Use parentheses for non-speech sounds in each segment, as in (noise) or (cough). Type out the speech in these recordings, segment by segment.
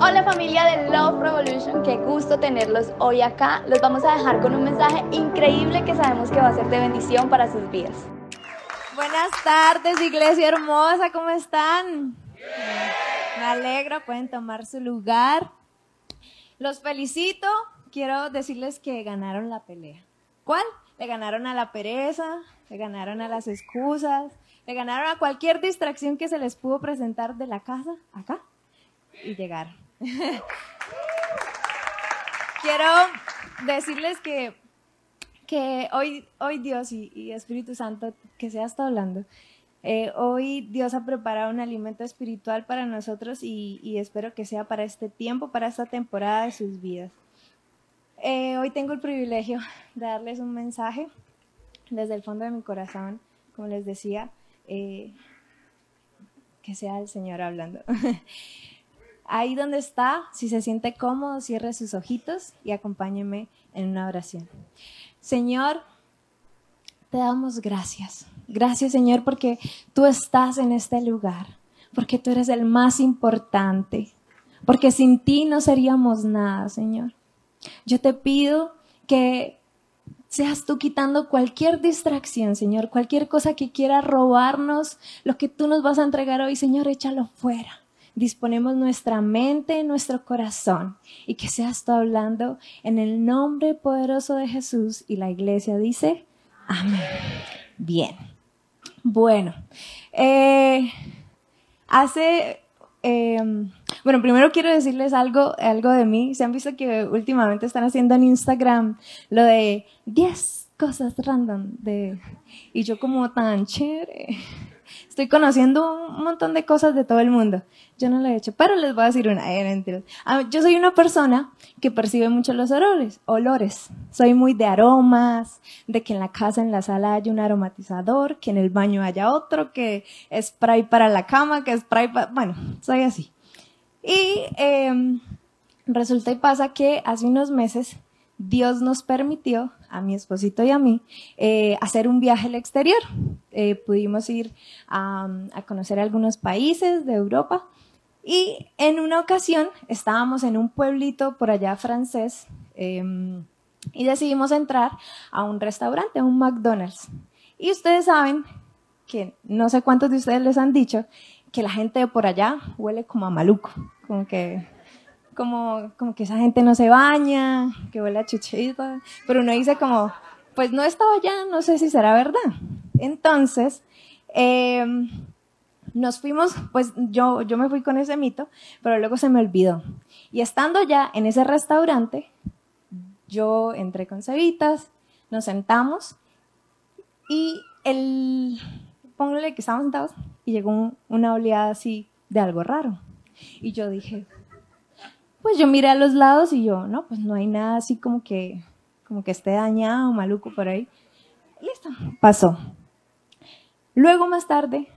Hola familia de Love Revolution, qué gusto tenerlos hoy acá. Los vamos a dejar con un mensaje increíble que sabemos que va a ser de bendición para sus vidas. Buenas tardes, iglesia hermosa, ¿cómo están? Me alegro, pueden tomar su lugar. Los felicito, quiero decirles que ganaron la pelea. ¿Cuál? Le ganaron a la pereza, le ganaron a las excusas, le ganaron a cualquier distracción que se les pudo presentar de la casa, acá, y llegaron. (laughs) Quiero decirles que, que hoy, hoy Dios y, Espíritu Santo, que se ha estado hablando, eh, hoy Dios ha preparado un alimento espiritual para nosotros y, espero que sea para este tiempo, para esta temporada de sus vidas. Eh, hoy tengo el privilegio (laughs) de darles un mensaje desde el fondo de mi corazón, como les decía, eh, que sea el Señor hablando. (laughs) Ahí donde está, si se siente cómodo, cierre sus ojitos y acompáñeme en una oración. Señor, te damos gracias. Gracias, Señor, porque tú estás en este lugar, porque tú eres el más importante, porque sin ti no seríamos nada, Señor. Yo te pido que seas tú quitando cualquier distracción, Señor, cualquier cosa que quiera robarnos, lo que tú nos vas a entregar hoy, Señor, échalo fuera. Disponemos nuestra mente, nuestro corazón y que seas tú hablando en el nombre poderoso de Jesús y la iglesia dice, amén. Bien. Bueno, eh, hace em, bueno, primero quiero decirles algo, algo de mí. Se han visto que últimamente están haciendo en Instagram lo de 10 cosas random de y yo como tan chévere. Estoy conociendo un montón de cosas de todo el mundo. Yo no lo he hecho, pero les voy a decir una. Ah, yo soy una persona que percibe mucho los olores, olores. Soy muy de aromas, de que en la casa, en la sala haya un aromatizador, que en el baño haya otro, que spray para la cama, que spray para... Bueno, soy así. Y em, resulta y pasa que hace unos meses Dios nos permitió, a mi esposito y a mí, eh, hacer un viaje al exterior. Eh, pudimos ir a, conocer algunos países de Europa y en una ocasión estábamos en un pueblito por allá francés em, y decidimos entrar a un restaurante, a un McDonald's. Y ustedes saben que no sé cuántos de ustedes les han dicho que la gente de por allá huele como a maluco como que, como, como que esa gente no se baña, que huele a chuchita, pero uno dice como, pues no estaba allá, no sé si será verdad. Entonces, em, nos fuimos, pues yo, yo me fui con ese mito, pero luego se me olvidó. Y estando ya en ese restaurante, yo entré con cebitas, nos sentamos y el, póngale que estábamos sentados y llegó una oleada así de algo raro. Y yo dije, pues yo miré a los lados y yo, no, pues no hay nada así como que, como que esté dañado, maluco por ahí. Listo, pasó. Luego más tarde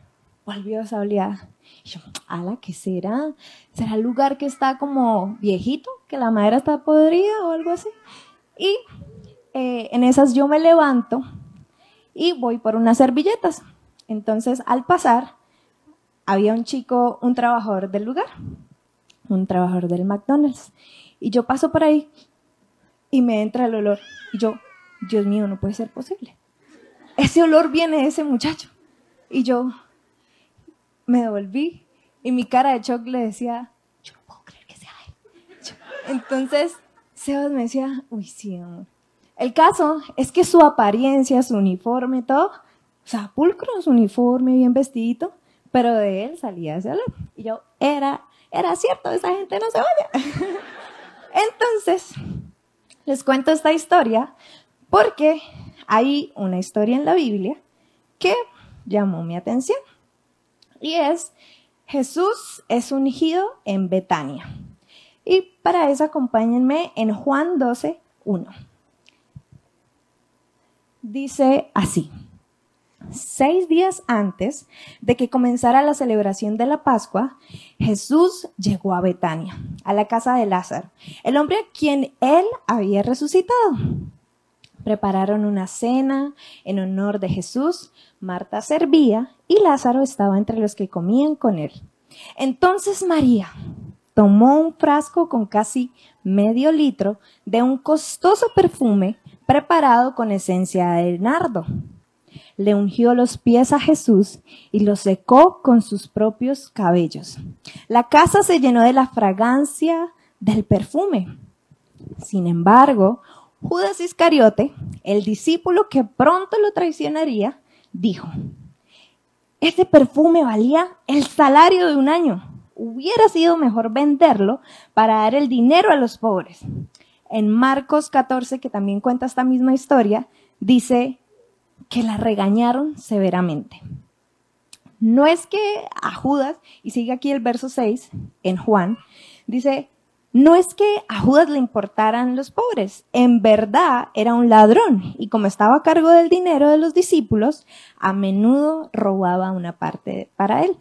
volvió esa oleada. Y yo, ala, ¿qué será? ¿Será el lugar que está como viejito? ¿Que la madera está podrida o algo así? Y eh, en esas yo me levanto y voy por unas servilletas. Entonces, al pasar, había un chico, un trabajador del lugar, un trabajador del McDonald's. Y yo paso por ahí y me entra el olor. Y yo, Dios mío, no puede ser posible. Ese olor viene de ese muchacho. Y yo me devolví y mi cara de shock le decía, yo no puedo creer que sea él. Entonces, Sebas me decía, uy, sí, amor. El caso es que su apariencia, su uniforme, todo, o sea, pulcro, su uniforme, bien vestidito, pero de él salía ese olor. Y yo, era, era cierto, esa gente no se vaya. Entonces, les cuento esta historia porque hay una historia en la Biblia que llamó mi atención. Y es, Jesús es ungido en Betania. Y para eso acompáñenme en Juan 12, 1. Dice así seis días antes de que comenzara la celebración de la Pascua, Jesús llegó a Betania, a la casa de Lázaro, el hombre a quien él había resucitado. Prepararon una cena en honor de Jesús, Marta servía y Lázaro estaba entre los que comían con él. Entonces María, tomó un frasco con casi medio litro de un costoso perfume preparado con esencia de nardo. Le ungió los pies a Jesús y los secó con sus propios cabellos. La casa se llenó de la fragancia del perfume. Sin embargo, Judas Iscariote, el discípulo que pronto lo traicionaría, dijo, ese perfume valía el salario de un año. Hubiera sido mejor venderlo para dar el dinero a los pobres. En Marcos 14, que también cuenta esta misma historia, dice que la regañaron severamente. No es que a Judas, y sigue aquí el verso 6 en Juan, dice, no es que a Judas le importaran los pobres, en verdad era un ladrón y como estaba a cargo del dinero de los discípulos, a menudo robaba una parte para él.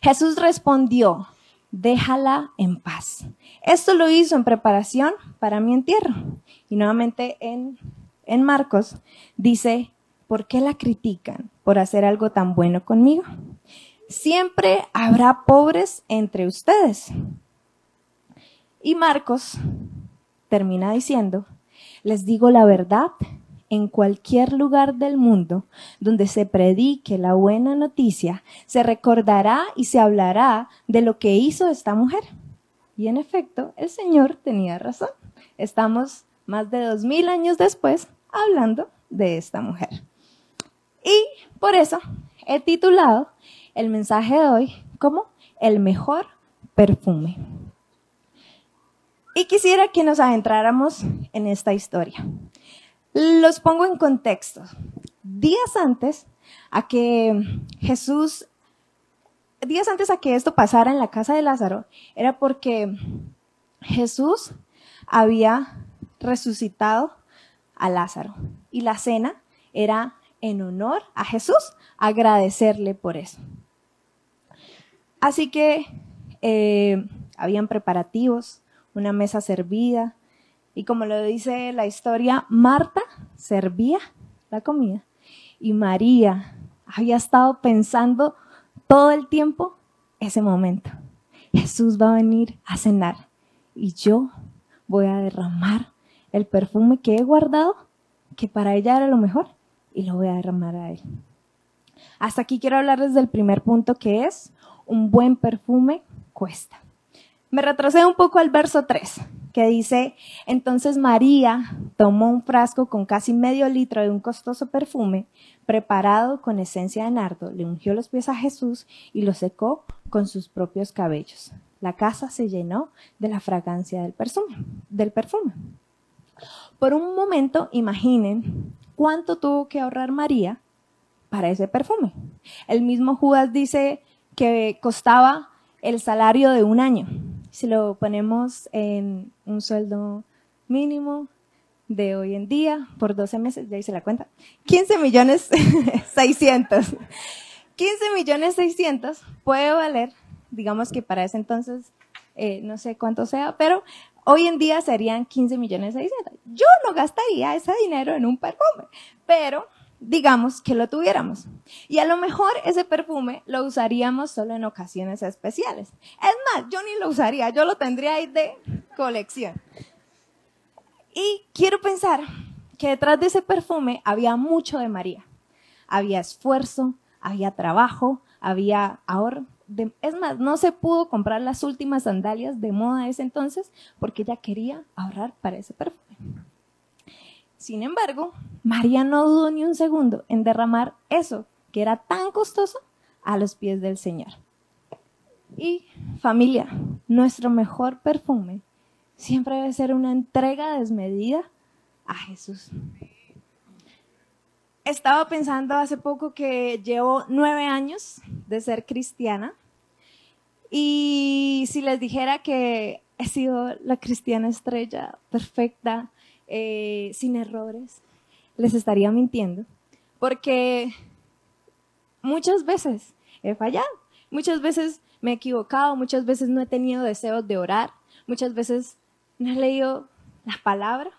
Jesús respondió, déjala en paz. Esto lo hizo en preparación para mi entierro. Y nuevamente en, en Marcos dice, ¿por qué la critican por hacer algo tan bueno conmigo? Siempre habrá pobres entre ustedes y Marcos termina diciendo, les digo la verdad, en cualquier lugar del mundo donde se predique la buena noticia, se recordará y se hablará de lo que hizo esta mujer. Y en efecto, el Señor tenía razón. Estamos más de dos mil años después hablando de esta mujer. Y por eso he titulado el mensaje de hoy como el mejor perfume. Y quisiera que nos adentráramos en esta historia. Los pongo en contexto. Días antes a que Jesús, días antes a que esto pasara en la casa de Lázaro, era porque Jesús había resucitado a Lázaro. Y la cena era en honor a Jesús, agradecerle por eso. Así que eh, habían preparativos, una mesa servida. Y como lo dice la historia, Marta servía la comida y María había estado pensando todo el tiempo ese momento. Jesús va a venir a cenar y yo voy a derramar el perfume que he guardado, que para ella era lo mejor, y lo voy a derramar a él. Hasta aquí quiero hablarles del primer punto que es un buen perfume cuesta. Me retrocede un poco al verso 3, que dice, entonces María tomó un frasco con casi medio litro de un costoso perfume preparado con esencia de nardo, le ungió los pies a Jesús y lo secó con sus propios cabellos. La casa se llenó de la fragancia del perfume. Del perfume. Por un momento imaginen cuánto tuvo que ahorrar María para ese perfume. El mismo Judas dice que costaba el salario de un año. Si lo ponemos en un sueldo mínimo de hoy en día por 12 meses, ya hice la cuenta, 15 millones (laughs) 600. 15 millones 600 puede valer, digamos que para ese entonces, eh, no sé cuánto sea, pero hoy en día serían 15 millones 600. Yo no gastaría ese dinero en un perfume, pero digamos que lo tuviéramos. Y a lo mejor ese perfume lo usaríamos solo en ocasiones especiales. Es más, yo ni lo usaría, yo lo tendría ahí de colección. Y quiero pensar que detrás de ese perfume había mucho de María. Había esfuerzo, había trabajo, había ahorro. Es más, no se pudo comprar las últimas sandalias de moda de ese entonces porque ella quería ahorrar para ese perfume. Sin embargo, María no dudó ni un segundo en derramar eso que era tan costoso a los pies del Señor. Y familia, nuestro mejor perfume siempre debe ser una entrega desmedida a Jesús. Estaba pensando hace poco que llevo nueve años de ser cristiana y si les dijera que he sido la cristiana estrella perfecta, eh, sin errores, les estaría mintiendo, porque muchas veces he fallado, muchas veces me he equivocado, muchas veces no he tenido deseos de orar, muchas veces no he leído la palabra,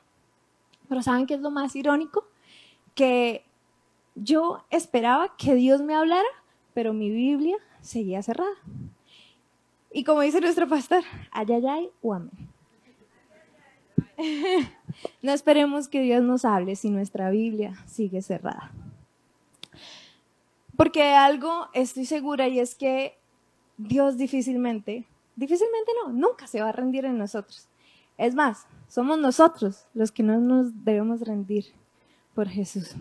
pero ¿saben qué es lo más irónico? Que yo esperaba que Dios me hablara, pero mi Biblia seguía cerrada. Y como dice nuestro pastor, ayayay o amén. (laughs) No esperemos que Dios nos hable si nuestra Biblia sigue cerrada. Porque algo estoy segura y es que Dios difícilmente, difícilmente no, nunca se va a rendir en nosotros. Es más, somos nosotros los que no nos debemos rendir por Jesús.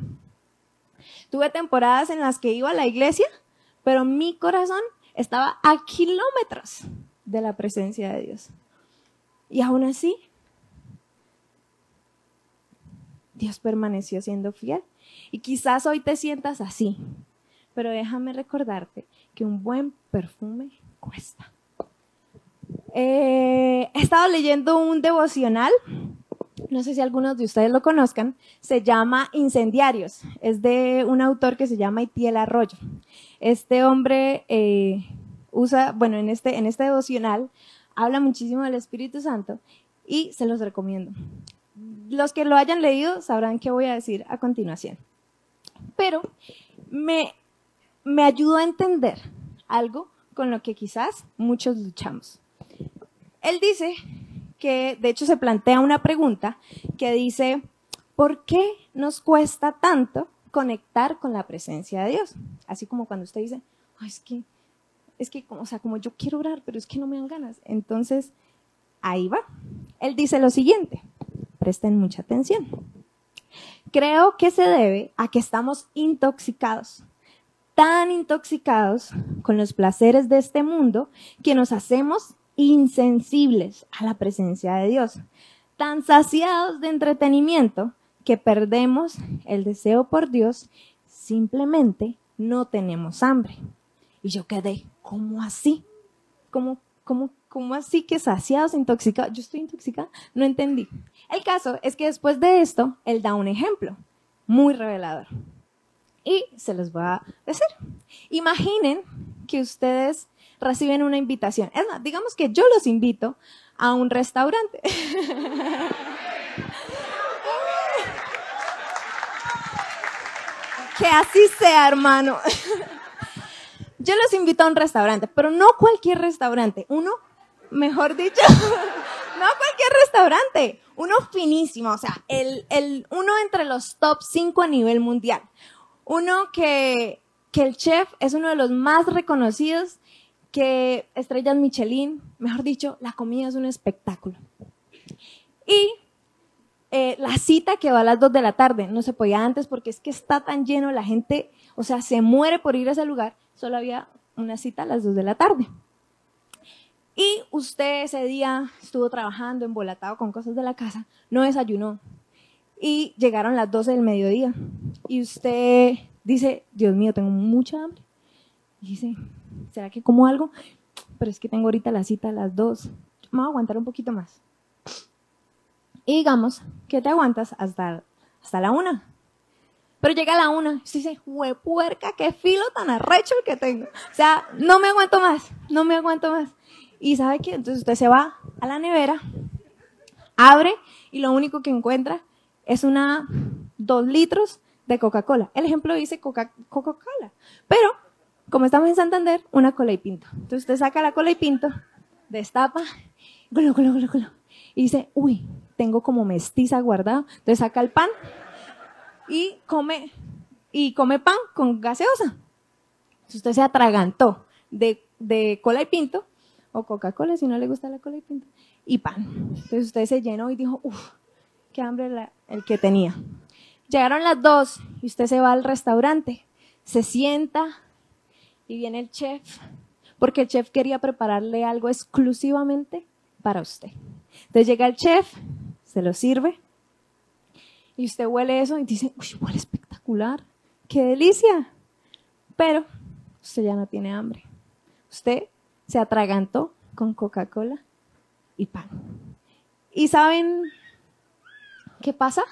Tuve temporadas en las que iba a la iglesia, pero mi corazón estaba a kilómetros de la presencia de Dios. Y aún así, Dios permaneció siendo fiel. Y quizás hoy te sientas así, pero déjame recordarte que un buen perfume cuesta. Eh, he estado leyendo un devocional, no sé si algunos de ustedes lo conozcan, se llama Incendiarios, es de un autor que se llama Itiel Arroyo. Este hombre eh, usa, bueno, en este, en este devocional habla muchísimo del Espíritu Santo y se los recomiendo. Los que lo hayan leído sabrán qué voy a decir a continuación. Pero me, me ayudó a entender algo con lo que quizás muchos luchamos. Él dice que, de hecho, se plantea una pregunta que dice, ¿por qué nos cuesta tanto conectar con la presencia de Dios? Así como cuando usted dice, es que, es que, o sea, como yo quiero orar, pero es que no me dan ganas. Entonces, ahí va. Él dice lo siguiente, presten mucha atención. Creo que se debe a que estamos intoxicados tan intoxicados con los placeres de este mundo que nos hacemos insensibles a la presencia de Dios, tan saciados de entretenimiento que perdemos el deseo por Dios, simplemente no tenemos hambre. Y yo quedé, ¿cómo así? ¿Cómo, cómo, cómo así que saciados, intoxicados? Yo estoy intoxicada, no entendí. El caso es que después de esto, él da un ejemplo muy revelador. Y se los voy a decir. Imaginen que ustedes reciben una invitación. Es más, digamos que yo los invito a un restaurante. (laughs) que así sea, hermano. (laughs) yo los invito a un restaurante, pero no cualquier restaurante. Uno, mejor dicho, (laughs) no cualquier restaurante. Uno finísimo, o sea, el, el, uno entre los top 5 a nivel mundial. Uno que, que el chef es uno de los más reconocidos, que estrellas Michelin, mejor dicho, la comida es un espectáculo. Y eh, la cita que va a las 2 de la tarde, no se podía antes porque es que está tan lleno, la gente, o sea, se muere por ir a ese lugar, solo había una cita a las 2 de la tarde. Y usted ese día estuvo trabajando, embolatado con cosas de la casa, no desayunó. Y llegaron las 12 del mediodía y usted dice, Dios mío, tengo mucha hambre. Y dice, ¿será que como algo? Pero es que tengo ahorita la cita a las dos. Me voy a aguantar un poquito más. Y digamos que te aguantas hasta, hasta la una. Pero llega la una y usted dice, puerca, qué filo tan arrecho el que tengo. O sea, no me aguanto más, no me aguanto más. Y ¿sabe qué? Entonces usted se va a la nevera, abre y lo único que encuentra es una dos litros de Coca-Cola. El ejemplo dice Coca-Cola. Pero, como estamos en Santander, una cola y pinto. Entonces usted saca la cola y pinto, destapa, golo, golo, golo, golo, y dice, uy, tengo como mestiza guardado. Entonces saca el pan y come, y come pan con gaseosa. Entonces usted se atragantó de, de cola y pinto, o Coca-Cola si no le gusta la cola y pinto, y pan. Entonces usted se llenó y dijo, uff, qué hambre el que tenía. Llegaron las dos y usted se va al restaurante, se sienta y viene el chef, porque el chef quería prepararle algo exclusivamente para usted. Entonces llega el chef, se lo sirve y usted huele eso y dice, uy, huele espectacular, qué delicia. Pero usted ya no tiene hambre. Usted se atragantó con Coca-Cola y pan. ¿Y saben qué pasa?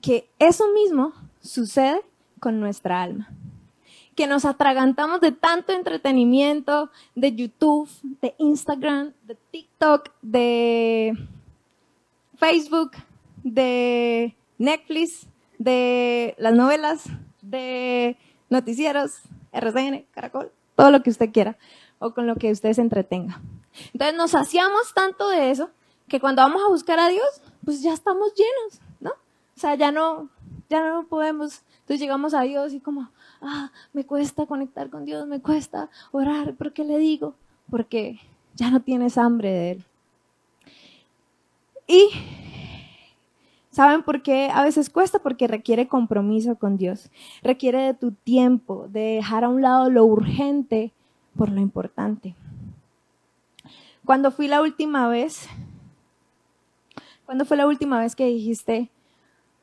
que eso mismo sucede con nuestra alma. Que nos atragantamos de tanto entretenimiento, de YouTube, de Instagram, de TikTok, de Facebook, de Netflix, de las novelas, de noticieros, RCN, Caracol, todo lo que usted quiera. o con lo que usted se entretenga. Entonces nos saciamos tanto de eso que cuando vamos a buscar a Dios, pues ya estamos llenos, ¿no? O sea, ya no, ya no podemos. Entonces llegamos a Dios y como, ah, me cuesta conectar con Dios, me cuesta orar, ¿pero qué le digo? Porque ya no tienes hambre de Él. Y ¿Saben por qué a veces cuesta? Porque requiere compromiso con Dios, requiere de tu tiempo, de dejar a un lado lo urgente por lo importante. Cuando fui la última vez, cuando fue la última vez que dijiste,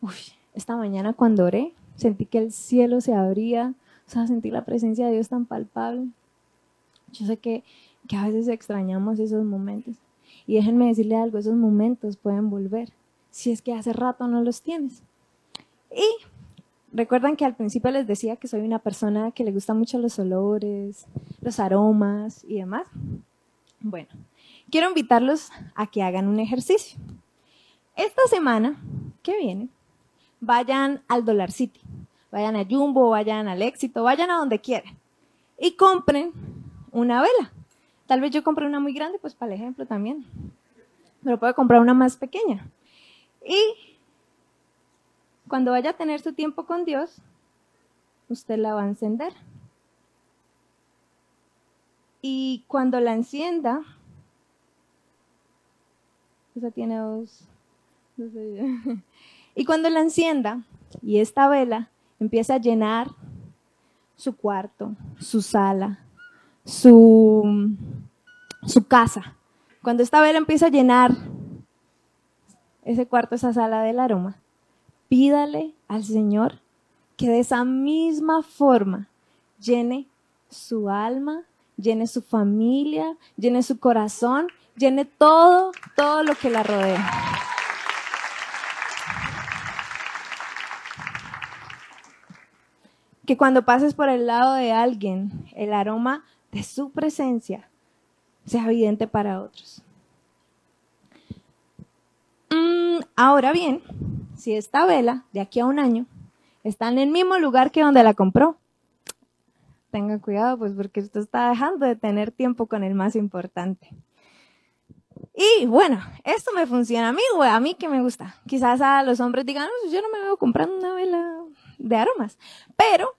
uy, esta mañana cuando oré, sentí que el cielo se abría, o sea, sentí la presencia de Dios tan palpable. Yo sé que, que a veces extrañamos esos momentos. Y déjenme decirle algo, esos momentos pueden volver si es que hace rato no los tienes. Y recuerdan que al principio les decía que soy una persona que le gusta mucho los olores, los aromas y demás. Bueno, quiero invitarlos a que hagan un ejercicio. Esta semana que viene, vayan al Dollar City, vayan a Jumbo, vayan al Éxito, vayan a donde quieran y compren una vela. Tal vez yo compre una muy grande, pues para el ejemplo también, pero puedo comprar una más pequeña. Y cuando vaya a tener su tiempo con Dios, usted la va a encender. Y cuando la encienda, esa tiene dos, (laughs) y cuando la encienda y esta vela empieza a llenar su cuarto, su sala, su, su casa, cuando esta vela empieza a llenar ese cuarto, esa sala del aroma, pídale al Señor que de esa misma forma llene su alma, llene su familia, llene su corazón, llene todo, todo lo que la rodea. Que cuando pases por el lado de alguien, el aroma su presencia sea evidente para otros. Mm, ahora bien, si esta vela de aquí a un año está en el mismo lugar que donde la compró, tenga cuidado, pues porque usted está dejando de tener tiempo con el más importante. Y bueno, esto me funciona a mí, güey, a mí que me gusta. Quizás a los hombres digan, pues yo no me veo comprando una vela de aromas, pero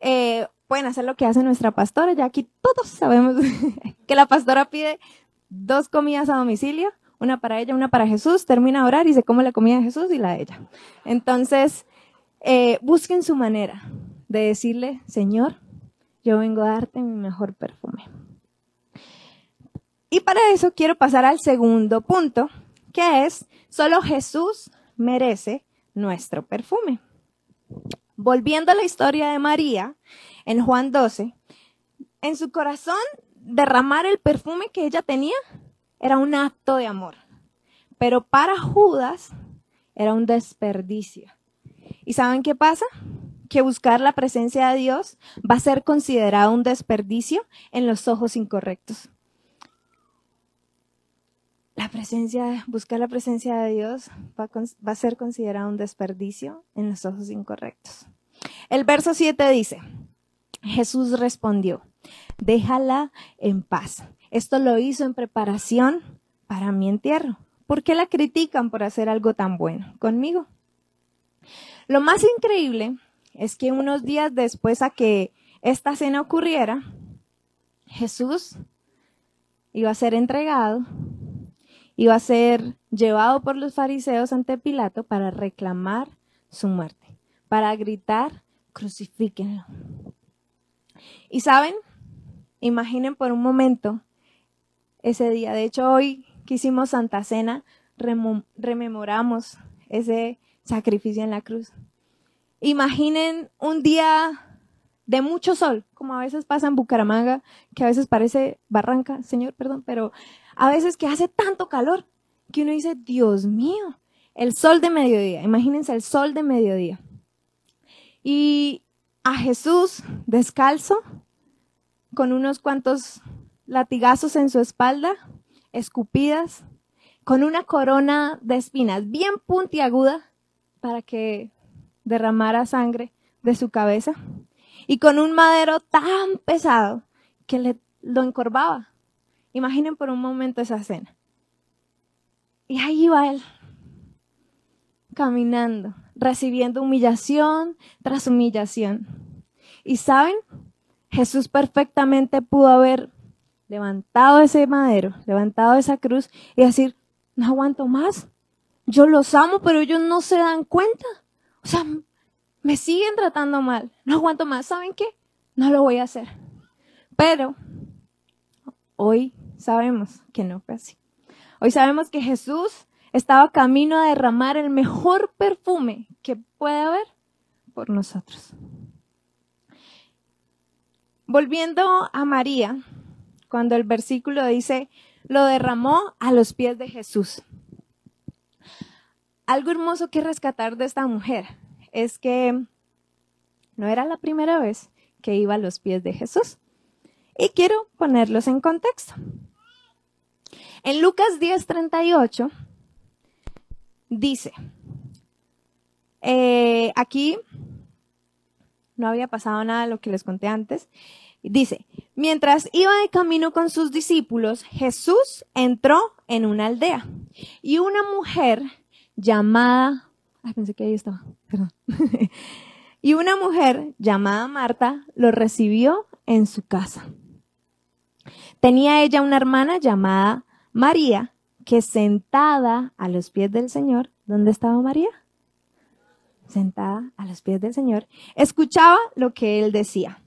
eh, pueden hacer lo que hace nuestra pastora. Ya aquí todos sabemos (laughs) que la pastora pide dos comidas a domicilio una para ella, una para Jesús, termina a orar y se come la comida de Jesús y la de ella. Entonces, eh, busquen su manera de decirle, Señor, yo vengo a darte mi mejor perfume. Y para eso quiero pasar al segundo punto, que es, solo Jesús merece nuestro perfume. Volviendo a la historia de María, en Juan 12, en su corazón derramar el perfume que ella tenía era un acto de amor. Pero para Judas era un desperdicio. ¿Y saben qué pasa? Que buscar la presencia de Dios va a ser considerado un desperdicio en los ojos incorrectos. La presencia, buscar la presencia de Dios va a, ser considerado un desperdicio en los ojos incorrectos. El verso 7 dice, Jesús respondió, déjala en paz. Esto lo hizo en preparación para mi entierro. ¿Por qué la critican por hacer algo tan bueno conmigo? Lo más increíble es que unos días después a que esta cena ocurriera, Jesús iba a ser entregado, iba a ser llevado por los fariseos ante Pilato para reclamar su muerte, para gritar, crucifíquenlo. Y saben, imaginen por un momento ese día. De hecho, hoy que hicimos Santa Cena, rememoramos ese sacrificio en la cruz. Imaginen un día de mucho sol, como a veces pasa en Bucaramanga, que a veces parece barranca, señor, perdón, pero a veces que hace tanto calor que uno dice, Dios mío, el sol de mediodía, imagínense el sol de mediodía. Y a Jesús descalzo, con unos cuantos latigazos en su espalda, escupidas, con una corona de espinas bien puntiaguda para que derramara sangre de su cabeza, y con un madero tan pesado que le, lo encorvaba. Imaginen por un momento esa escena. Y ahí iba él, caminando, recibiendo humillación tras humillación. Y saben, Jesús perfectamente pudo haber levantado ese madero, levantado esa cruz y decir, no aguanto más. Yo los amo, pero ellos no se dan cuenta. O sea, me siguen tratando mal. No aguanto más. ¿Saben qué? No lo voy a hacer. Pero hoy sabemos que no fue así. Hoy sabemos que Jesús estaba camino a derramar el mejor perfume que puede haber por nosotros. Volviendo a María, cuando el versículo dice, lo derramó a los pies de Jesús. Algo hermoso que rescatar de esta mujer es que no era la primera vez que iba a los pies de Jesús. Y quiero ponerlos en contexto. En Lucas 10:38 dice, eh, aquí no había pasado nada de lo que les conté antes, dice, mientras iba de camino con sus discípulos, Jesús entró en una aldea y una mujer llamada, ay, pensé que ahí estaba, perdón, (laughs) y una mujer llamada Marta lo recibió en su casa. Tenía ella una hermana llamada María, que sentada a los pies del Señor, ¿dónde estaba María? Sentada a los pies del Señor, escuchaba lo que él decía.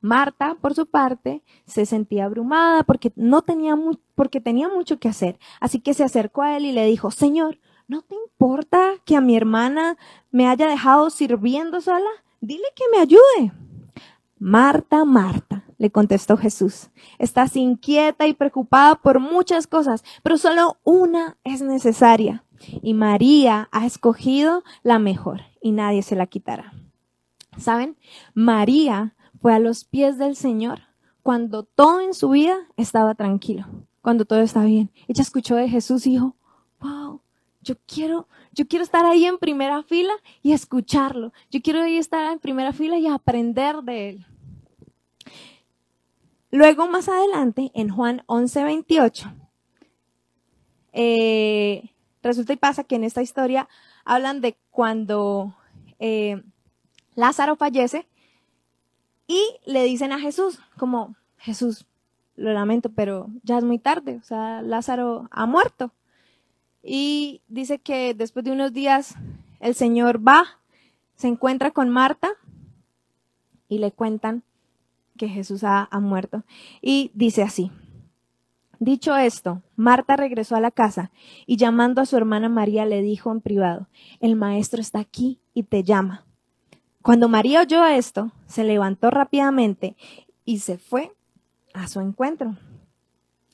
Marta, por su parte, se sentía abrumada porque no tenía porque tenía mucho que hacer, así que se acercó a él y le dijo: "Señor, ¿no te importa que a mi hermana me haya dejado sirviendo sola? Dile que me ayude." Marta, Marta, le contestó Jesús, estás inquieta y preocupada por muchas cosas, pero solo una es necesaria. Y María ha escogido la mejor y nadie se la quitará. ¿Saben? María fue a los pies del Señor cuando todo en su vida estaba tranquilo, cuando todo estaba bien. Ella escuchó de Jesús y dijo, wow, yo quiero, yo quiero estar ahí en primera fila y escucharlo. Yo quiero ahí estar en primera fila y aprender de él. Luego, más adelante, en Juan 11, 28, eh, resulta y pasa que en esta historia hablan de cuando eh, Lázaro fallece y le dicen a Jesús, como, Jesús, lo lamento, pero ya es muy tarde, o sea, Lázaro ha muerto. Y dice que después de unos días el Señor va, se encuentra con Marta y le cuentan que Jesús ha, muerto. Y dice así, Dicho esto, Marta regresó a la casa y llamando a su hermana María le dijo en privado, el maestro está aquí y te llama. Cuando María oyó esto, se levantó rápidamente y se fue a su encuentro.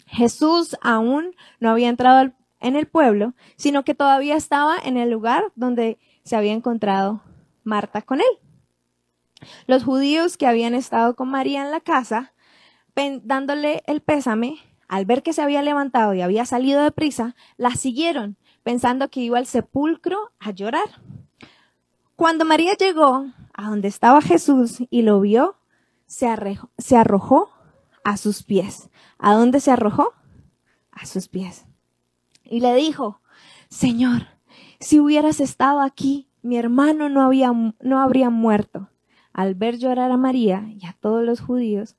Jesús aún no había entrado en el pueblo, sino que todavía estaba en el lugar donde se había encontrado Marta con él. Los judíos que habían estado con María en la casa, dándole el pésame, al ver que se había levantado y había salido de prisa, la siguieron, pensando que iba al sepulcro a llorar. Cuando María llegó a donde estaba Jesús y lo vio, se, se arrojó a sus pies. ¿A dónde se arrojó? A sus pies. Y le dijo, Señor, si hubieras estado aquí, mi hermano no, había, no habría muerto. Al ver llorar a María y a todos los judíos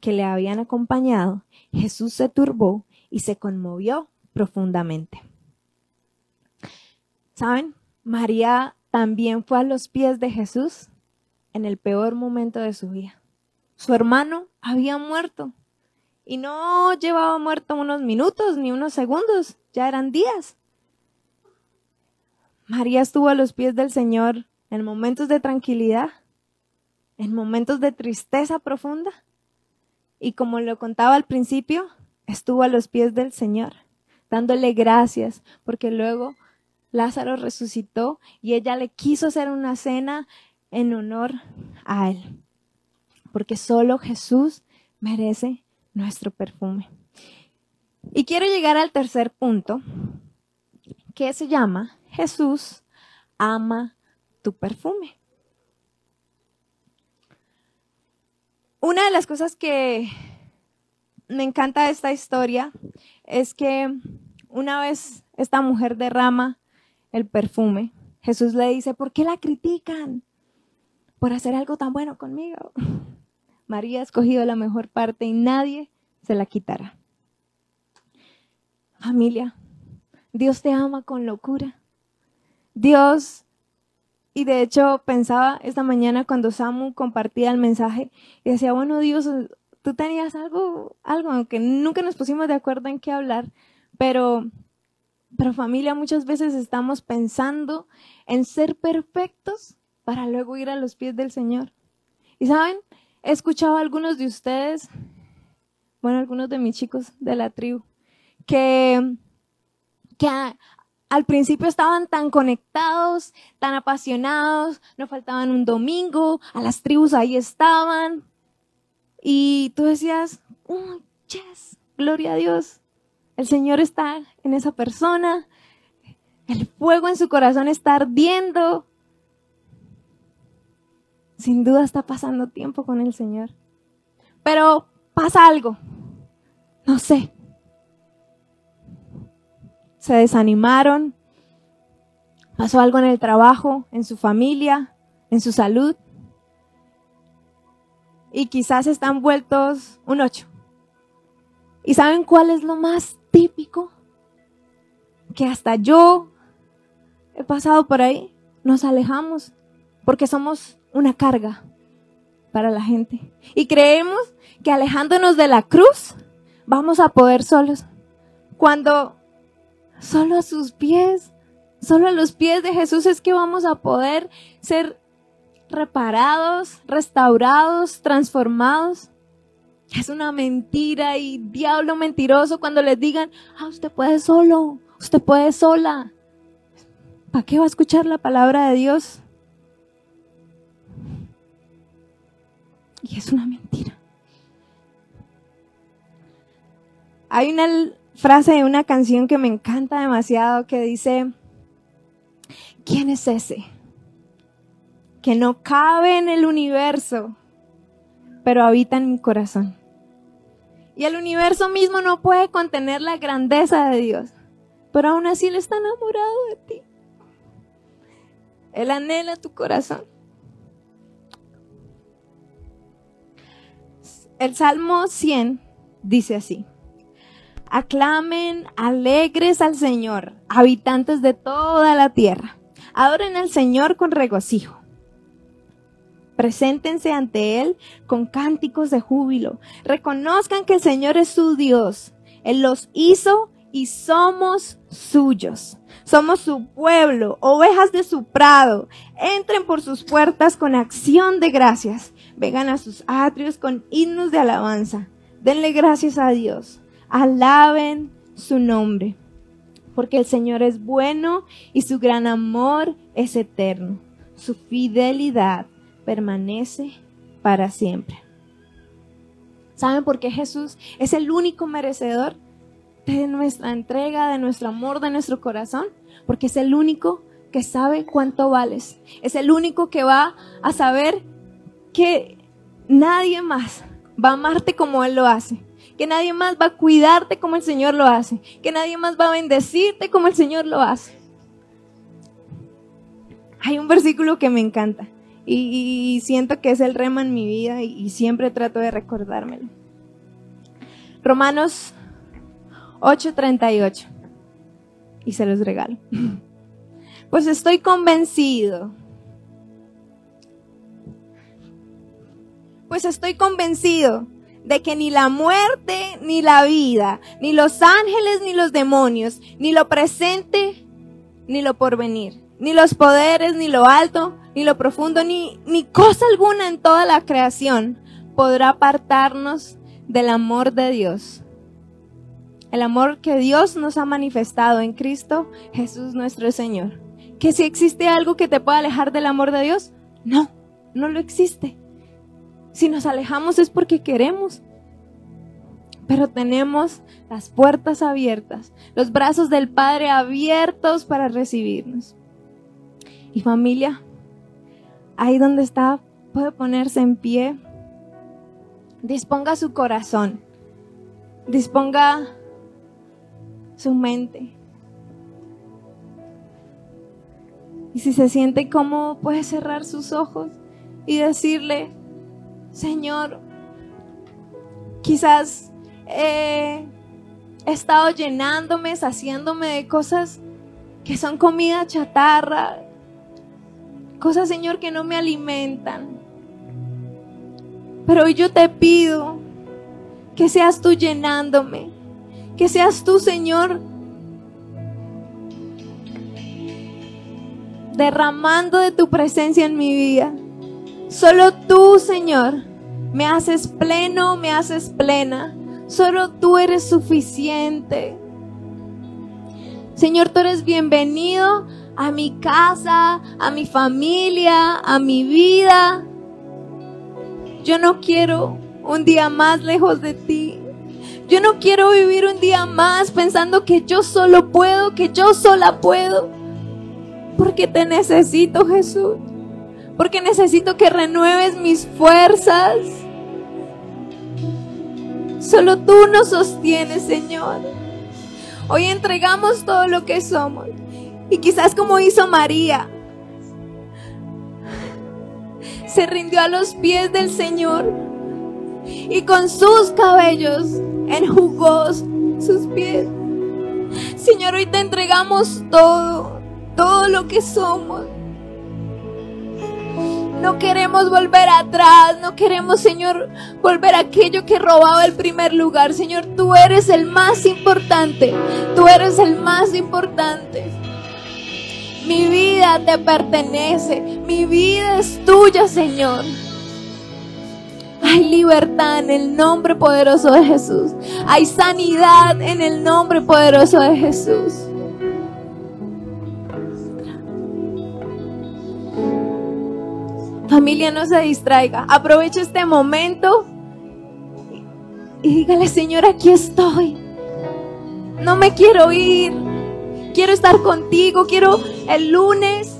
que le habían acompañado, Jesús se turbó y se conmovió profundamente. ¿Saben? María también fue a los pies de Jesús en el peor momento de su vida. Su hermano había muerto y no llevaba muerto unos minutos ni unos segundos, ya eran días. María estuvo a los pies del Señor en momentos de tranquilidad en momentos de tristeza profunda. Y como lo contaba al principio, estuvo a los pies del Señor, dándole gracias, porque luego Lázaro resucitó y ella le quiso hacer una cena en honor a él, porque solo Jesús merece nuestro perfume. Y quiero llegar al tercer punto, que se llama Jesús ama tu perfume. Una de las cosas que me encanta de esta historia es que una vez esta mujer derrama el perfume, Jesús le dice, ¿por qué la critican? Por hacer algo tan bueno conmigo. (laughs) María ha escogido la mejor parte y nadie se la quitará. Familia, Dios te ama con locura. Dios, y de hecho pensaba esta mañana cuando Samu compartía el mensaje y decía, bueno Dios, tú tenías algo, algo, aunque nunca nos pusimos de acuerdo en qué hablar, pero, pero familia, muchas veces estamos pensando en ser perfectos para luego ir a los pies del Señor. Y saben, he escuchado a algunos de ustedes, bueno, algunos de mis chicos de la tribu, que, que al principio estaban tan conectados, tan apasionados, no faltaban un domingo, a las tribus ahí estaban, y tú decías, oh, yes, gloria a Dios. El Señor está en esa persona. El fuego en su corazón está ardiendo. Sin duda está pasando tiempo con el Señor. Pero pasa algo. No sé. Se desanimaron. Pasó algo en el trabajo, en su familia, en su salud y quizás están vueltos un 8. ¿Y saben cuál es lo más típico? Que hasta yo he pasado por ahí, nos alejamos porque somos una carga para la gente. Y creemos que alejándonos de la cruz vamos a poder solos. Cuando solo a sus pies, solo a los pies de Jesús es que vamos a poder ser reparados, restaurados, transformados. Es una mentira y diablo mentiroso cuando les digan, ah, usted puede solo, usted puede sola. ¿Para qué va a escuchar la palabra de Dios? Y es una mentira. Hay una frase de una canción que me encanta demasiado que dice, ¿quién es ese? que no cabe en el universo, pero habita en mi corazón. Y el universo mismo no puede contener la grandeza de Dios, pero aún así Él está enamorado de ti. Él anhela tu corazón. El Salmo 100 dice así. Aclamen alegres al Señor, habitantes de toda la tierra. Adoren al Señor con regocijo Preséntense ante Él con cánticos de júbilo. Reconozcan que el Señor es su Dios. Él los hizo y somos suyos. Somos su pueblo, ovejas de su prado. Entren por sus puertas con acción de gracias. Vengan a sus atrios con himnos de alabanza. Denle gracias a Dios. Alaben su nombre. Porque el Señor es bueno y su gran amor es eterno. Su fidelidad permanece para siempre. ¿Saben por qué Jesús es el único merecedor de nuestra entrega, de nuestro amor, de nuestro corazón? Porque es el único que sabe cuánto vales. Es el único que va a saber que nadie más va a amarte como Él lo hace. Que nadie más va a cuidarte como el Señor lo hace. Que nadie más va a bendecirte como el Señor lo hace. Hay un versículo que me encanta y, siento que es el rema en mi vida y, siempre trato de recordármelo. Romanos 8:38. Y se los regalo. (laughs) Pues estoy convencido. Pues estoy convencido de que ni la muerte, ni la vida, ni los ángeles, ni los demonios, ni lo presente, ni lo porvenir, ni los poderes, ni lo alto, ni lo profundo, ni, ni cosa alguna en toda la creación podrá apartarnos del amor de Dios. El amor que Dios nos ha manifestado en Cristo Jesús nuestro Señor. Que si existe algo que te pueda alejar del amor de Dios, no, no lo existe. Si nos alejamos es porque queremos. Pero tenemos las puertas abiertas, los brazos del Padre abiertos para recibirnos. Y familia, ahí donde está, puede ponerse en pie. disponga su corazón, disponga su mente. Y si se siente cómodo, puede cerrar sus ojos y decirle, Señor, quizás he estado llenándome, saciándome de cosas que son comida chatarra, cosas, Señor, que no me alimentan. Pero hoy yo te pido que seas tú llenándome, que seas tú, Señor, derramando de tu presencia en mi vida. Solo tú, Señor, me haces pleno, me haces plena. Solo tú eres suficiente. Señor, tú eres bienvenido a mi casa, a mi familia, a mi vida. Yo no quiero un día más lejos de ti. Yo no quiero vivir un día más pensando que yo solo puedo, que yo sola puedo. Porque te necesito, Jesús. Porque necesito que renueves mis fuerzas. Solo tú nos sostienes, Señor. Hoy entregamos todo lo que somos. Y quizás como hizo María, se rindió a los pies del Señor y con sus cabellos enjugó sus pies. Señor, hoy te entregamos todo, todo lo que somos. No queremos volver atrás, no queremos, Señor, volver a aquello que robaba el primer lugar. Señor, tú eres el más importante, tú eres el más importante. Mi vida te pertenece, mi vida es tuya, Señor. Hay libertad en el nombre poderoso de Jesús. Hay sanidad en el nombre poderoso de Jesús. Familia, no se distraiga. Aproveche este momento y dígale, Señor, aquí estoy. No me quiero ir. Quiero estar contigo. Quiero el lunes,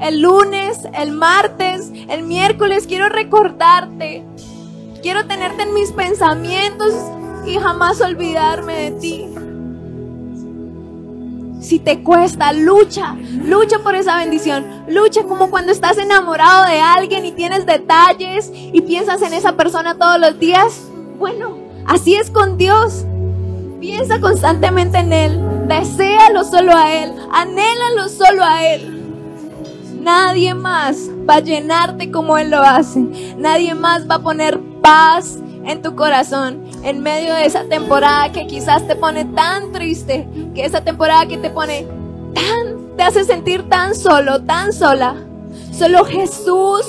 el lunes, el martes, el miércoles. Quiero recordarte. Quiero tenerte en mis pensamientos y jamás olvidarme de ti. Si te cuesta, lucha, lucha por esa bendición. Lucha como cuando estás enamorado de alguien y tienes detalles y piensas en esa persona todos los días. Bueno, así es con Dios. Piensa constantemente en Él. Deséalo solo a Él. Anhélalo solo a Él. Nadie más va a llenarte como Él lo hace. Nadie más va a poner paz en tu corazón en medio de esa temporada que quizás te pone tan triste, que esa temporada que te pone tan, te hace sentir tan solo, tan sola. Solo Jesús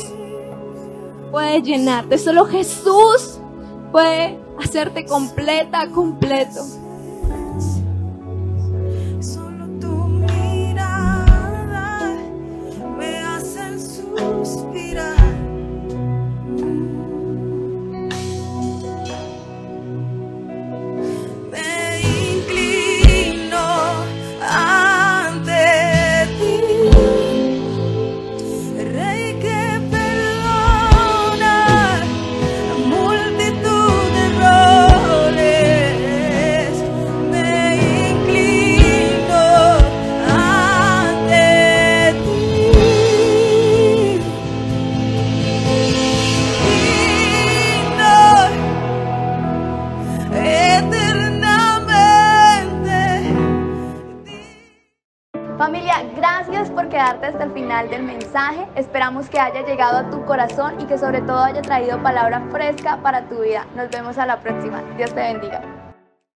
puede llenarte, solo Jesús puede hacerte completa, completo. Haya llegado a tu corazón y que sobre todo haya traído palabra fresca para tu vida. Nos vemos a la próxima. Dios te bendiga.